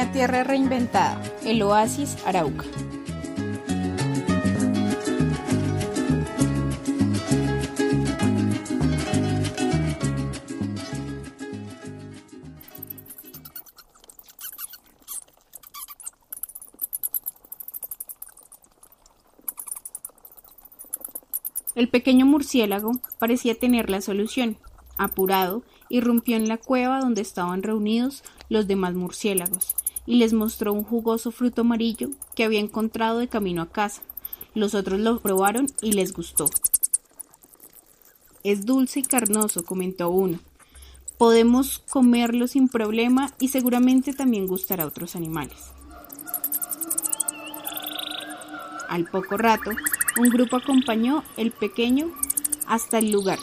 Una tierra reinventada, el oasis Arauca. El pequeño murciélago parecía tener la solución. Apurado, irrumpió en la cueva donde estaban reunidos los demás murciélagos y les mostró un jugoso fruto amarillo que había encontrado de camino a casa. Los otros lo probaron y les gustó. Es dulce y carnoso, comentó uno. Podemos comerlo sin problema y seguramente también gustará a otros animales. Al poco rato, un grupo acompañó el pequeño hasta el lugar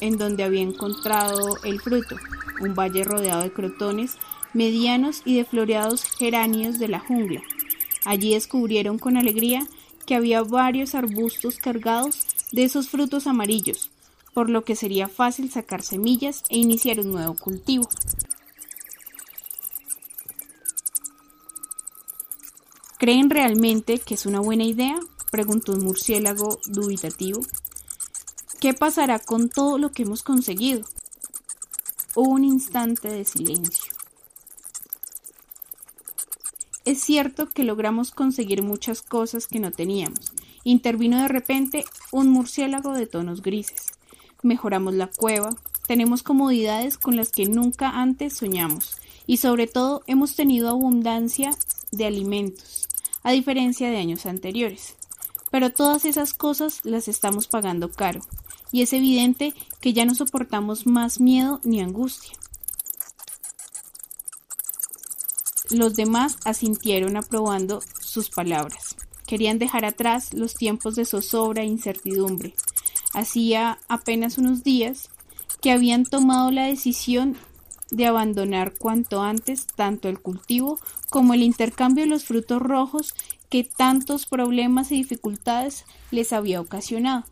en donde había encontrado el fruto, un valle rodeado de crotones medianos y de floreados geranios de la jungla. Allí descubrieron con alegría que había varios arbustos cargados de esos frutos amarillos, por lo que sería fácil sacar semillas e iniciar un nuevo cultivo. ¿Creen realmente que es una buena idea? preguntó un murciélago dubitativo. ¿Qué pasará con todo lo que hemos conseguido? Hubo un instante de silencio. Es cierto que logramos conseguir muchas cosas que no teníamos. Intervino de repente un murciélago de tonos grises. Mejoramos la cueva, tenemos comodidades con las que nunca antes soñamos y sobre todo hemos tenido abundancia de alimentos, a diferencia de años anteriores. Pero todas esas cosas las estamos pagando caro, y es evidente que ya no soportamos más miedo ni angustia. Los demás asintieron aprobando sus palabras. Querían dejar atrás los tiempos de zozobra e incertidumbre. Hacía apenas unos días que habían tomado la decisión de abandonar cuanto antes tanto el cultivo como el intercambio de los frutos rojos que tantos problemas y dificultades les había ocasionado.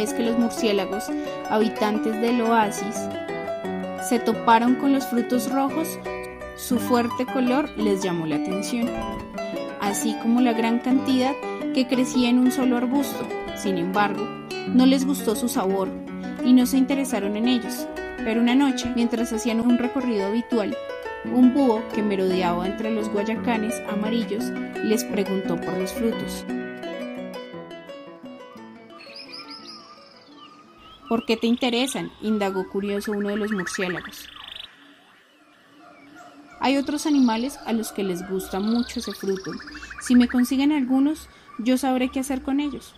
Vez que los murciélagos, habitantes del oasis, se toparon con los frutos rojos, su fuerte color les llamó la atención, así como la gran cantidad que crecía en un solo arbusto. Sin embargo, no les gustó su sabor y no se interesaron en ellos. Pero una noche, mientras hacían un recorrido habitual, un búho que merodeaba entre los guayacanes amarillos les preguntó por los frutos. ¿Por qué te interesan? indagó curioso uno de los murciélagos. Hay otros animales a los que les gusta mucho ese fruto. Si me consiguen algunos, yo sabré qué hacer con ellos.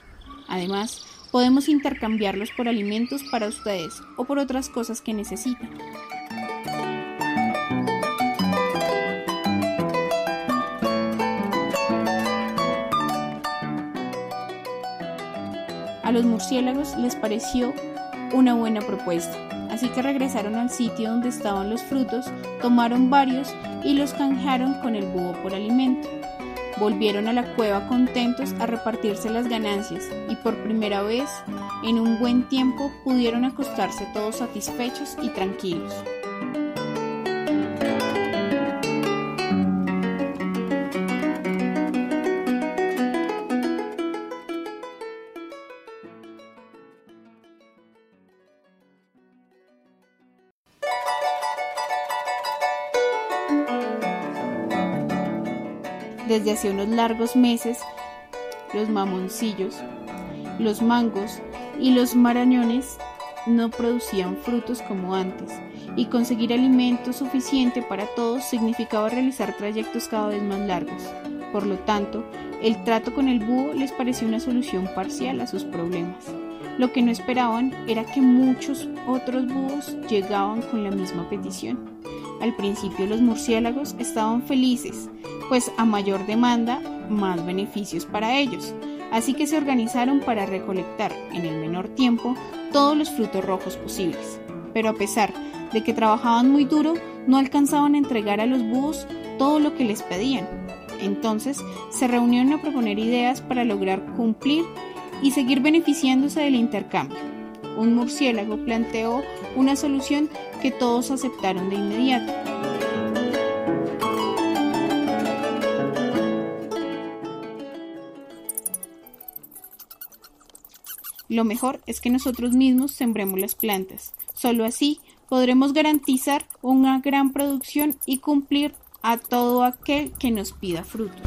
Además, podemos intercambiarlos por alimentos para ustedes o por otras cosas que necesiten. A los murciélagos les pareció una buena propuesta, así que regresaron al sitio donde estaban los frutos, tomaron varios y los canjearon con el búho por alimento. Volvieron a la cueva contentos a repartirse las ganancias y por primera vez en un buen tiempo pudieron acostarse todos satisfechos y tranquilos. Desde hace unos largos meses, los mamoncillos, los mangos y los marañones no producían frutos como antes, y conseguir alimento suficiente para todos significaba realizar trayectos cada vez más largos. Por lo tanto, el trato con el búho les pareció una solución parcial a sus problemas. Lo que no esperaban era que muchos otros búhos llegaban con la misma petición. Al principio los murciélagos estaban felices, pues a mayor demanda, más beneficios para ellos. Así que se organizaron para recolectar en el menor tiempo todos los frutos rojos posibles. Pero a pesar de que trabajaban muy duro, no alcanzaban a entregar a los búhos todo lo que les pedían. Entonces se reunieron a proponer ideas para lograr cumplir y seguir beneficiándose del intercambio. Un murciélago planteó una solución que todos aceptaron de inmediato. Lo mejor es que nosotros mismos sembremos las plantas. Solo así podremos garantizar una gran producción y cumplir a todo aquel que nos pida frutos.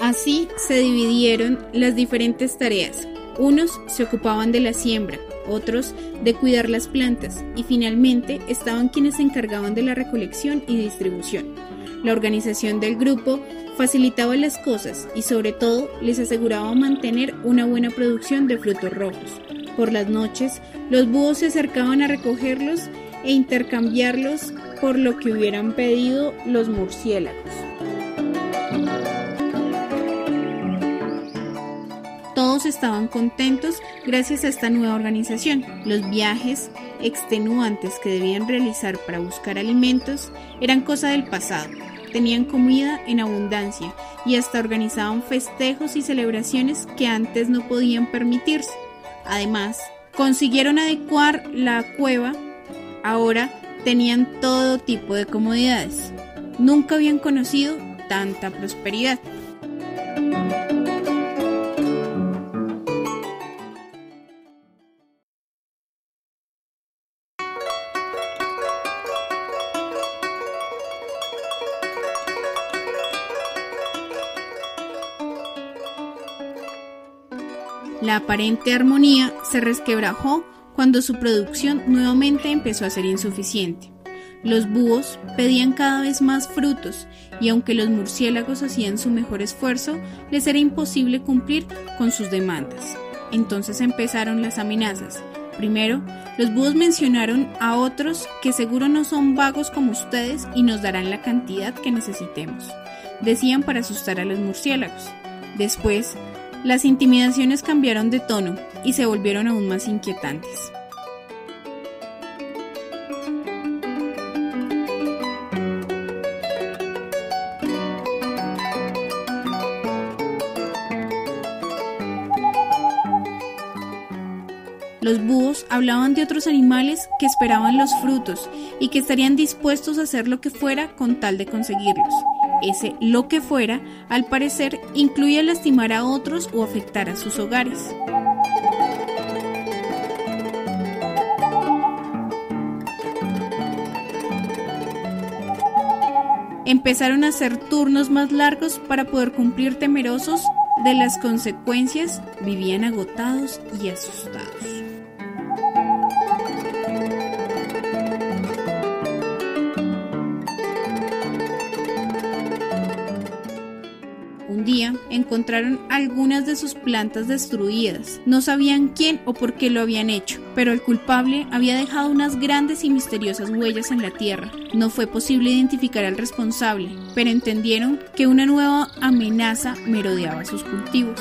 Así se dividieron las diferentes tareas. Unos se ocupaban de la siembra, otros de cuidar las plantas y finalmente estaban quienes se encargaban de la recolección y distribución. La organización del grupo facilitaba las cosas y sobre todo les aseguraba mantener una buena producción de frutos rojos. Por las noches, los búhos se acercaban a recogerlos e intercambiarlos por lo que hubieran pedido los murciélagos. Todos estaban contentos gracias a esta nueva organización. Los viajes extenuantes que debían realizar para buscar alimentos eran cosa del pasado tenían comida en abundancia y hasta organizaban festejos y celebraciones que antes no podían permitirse. Además, consiguieron adecuar la cueva, ahora tenían todo tipo de comodidades. Nunca habían conocido tanta prosperidad. Aparente armonía se resquebrajó cuando su producción nuevamente empezó a ser insuficiente. Los búhos pedían cada vez más frutos y aunque los murciélagos hacían su mejor esfuerzo, les era imposible cumplir con sus demandas. Entonces empezaron las amenazas. Primero, los búhos mencionaron a otros que seguro no son vagos como ustedes y nos darán la cantidad que necesitemos. Decían para asustar a los murciélagos. Después, las intimidaciones cambiaron de tono y se volvieron aún más inquietantes. Los búhos hablaban de otros animales que esperaban los frutos y que estarían dispuestos a hacer lo que fuera con tal de conseguirlos. Ese lo que fuera, al parecer, incluía lastimar a otros o afectar a sus hogares. Empezaron a hacer turnos más largos para poder cumplir temerosos de las consecuencias, vivían agotados y asustados. Encontraron algunas de sus plantas destruidas. No sabían quién o por qué lo habían hecho, pero el culpable había dejado unas grandes y misteriosas huellas en la tierra. No fue posible identificar al responsable, pero entendieron que una nueva amenaza merodeaba sus cultivos.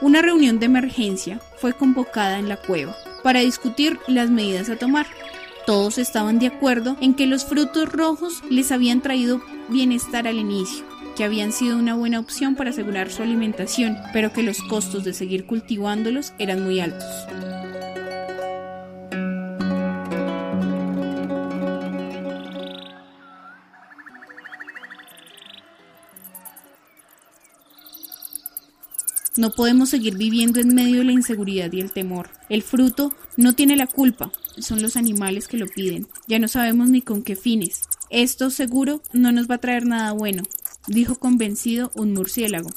Una reunión de emergencia fue convocada en la cueva para discutir las medidas a tomar. Todos estaban de acuerdo en que los frutos rojos les habían traído bienestar al inicio, que habían sido una buena opción para asegurar su alimentación, pero que los costos de seguir cultivándolos eran muy altos. No podemos seguir viviendo en medio de la inseguridad y el temor. El fruto no tiene la culpa, son los animales que lo piden. Ya no sabemos ni con qué fines. Esto seguro no nos va a traer nada bueno, dijo convencido un murciélago.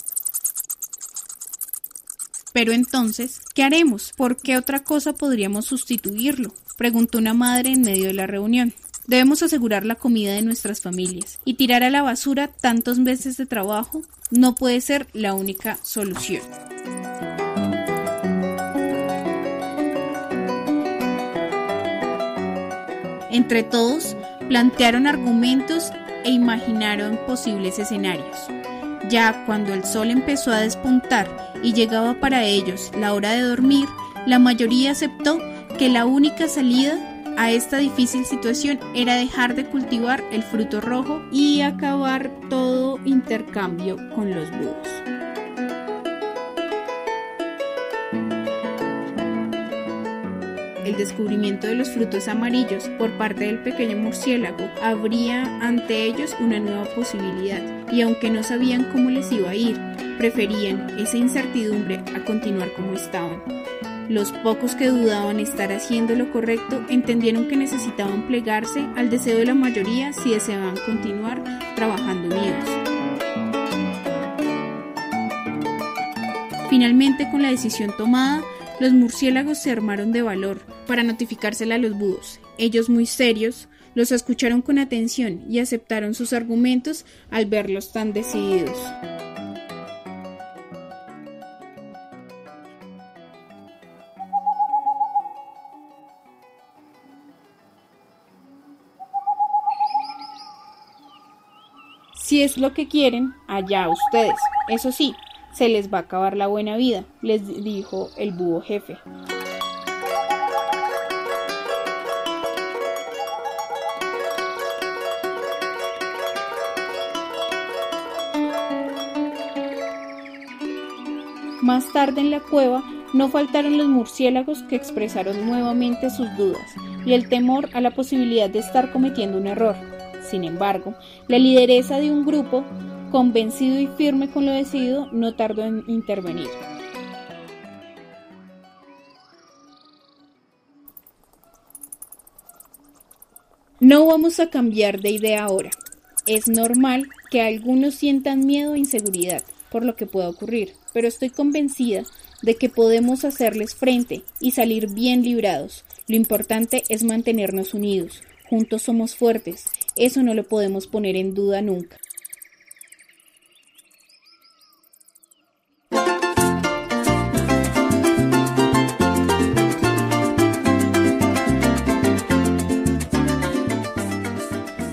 Pero entonces, ¿qué haremos? ¿Por qué otra cosa podríamos sustituirlo? preguntó una madre en medio de la reunión. Debemos asegurar la comida de nuestras familias y tirar a la basura tantos meses de trabajo no puede ser la única solución. Entre todos, plantearon argumentos e imaginaron posibles escenarios. Ya cuando el sol empezó a despuntar y llegaba para ellos la hora de dormir, la mayoría aceptó que la única salida a esta difícil situación era dejar de cultivar el fruto rojo y acabar todo intercambio con los búhos. el descubrimiento de los frutos amarillos por parte del pequeño murciélago abría ante ellos una nueva posibilidad, y aunque no sabían cómo les iba a ir, preferían esa incertidumbre a continuar como estaban. Los pocos que dudaban estar haciendo lo correcto entendieron que necesitaban plegarse al deseo de la mayoría si deseaban continuar trabajando unidos. Finalmente, con la decisión tomada, los murciélagos se armaron de valor para notificársela a los búhos. Ellos muy serios los escucharon con atención y aceptaron sus argumentos al verlos tan decididos. Si es lo que quieren, allá ustedes. Eso sí, se les va a acabar la buena vida, les dijo el búho jefe. Más tarde en la cueva no faltaron los murciélagos que expresaron nuevamente sus dudas y el temor a la posibilidad de estar cometiendo un error. Sin embargo, la lideresa de un grupo convencido y firme con lo decidido, no tardó en intervenir. No vamos a cambiar de idea ahora. Es normal que algunos sientan miedo e inseguridad por lo que pueda ocurrir, pero estoy convencida de que podemos hacerles frente y salir bien librados. Lo importante es mantenernos unidos. Juntos somos fuertes. Eso no lo podemos poner en duda nunca.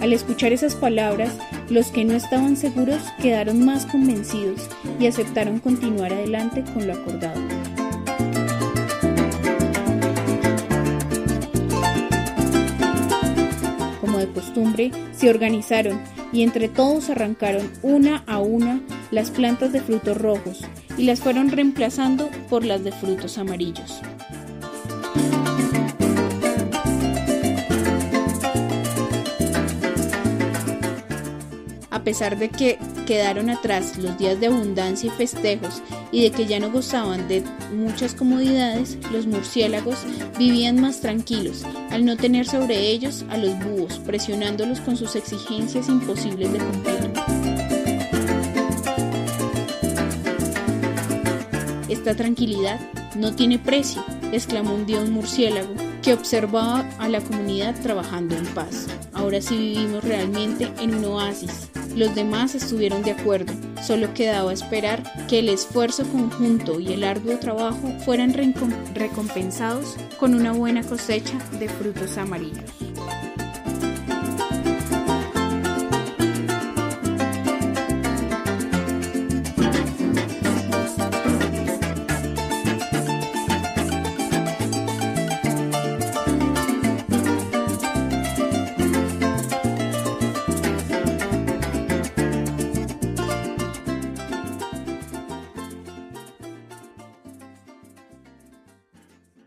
Al escuchar esas palabras, los que no estaban seguros quedaron más convencidos y aceptaron continuar adelante con lo acordado. Costumbre, se organizaron y entre todos arrancaron una a una las plantas de frutos rojos y las fueron reemplazando por las de frutos amarillos. A pesar de que quedaron atrás los días de abundancia y festejos y de que ya no gozaban de muchas comodidades, los murciélagos vivían más tranquilos al no tener sobre ellos a los búhos presionándolos con sus exigencias imposibles de cumplir. Esta tranquilidad no tiene precio, exclamó un dios murciélago que observaba a la comunidad trabajando en paz. Ahora sí vivimos realmente en un oasis, los demás estuvieron de acuerdo, solo quedaba esperar que el esfuerzo conjunto y el arduo trabajo fueran recompensados con una buena cosecha de frutos amarillos.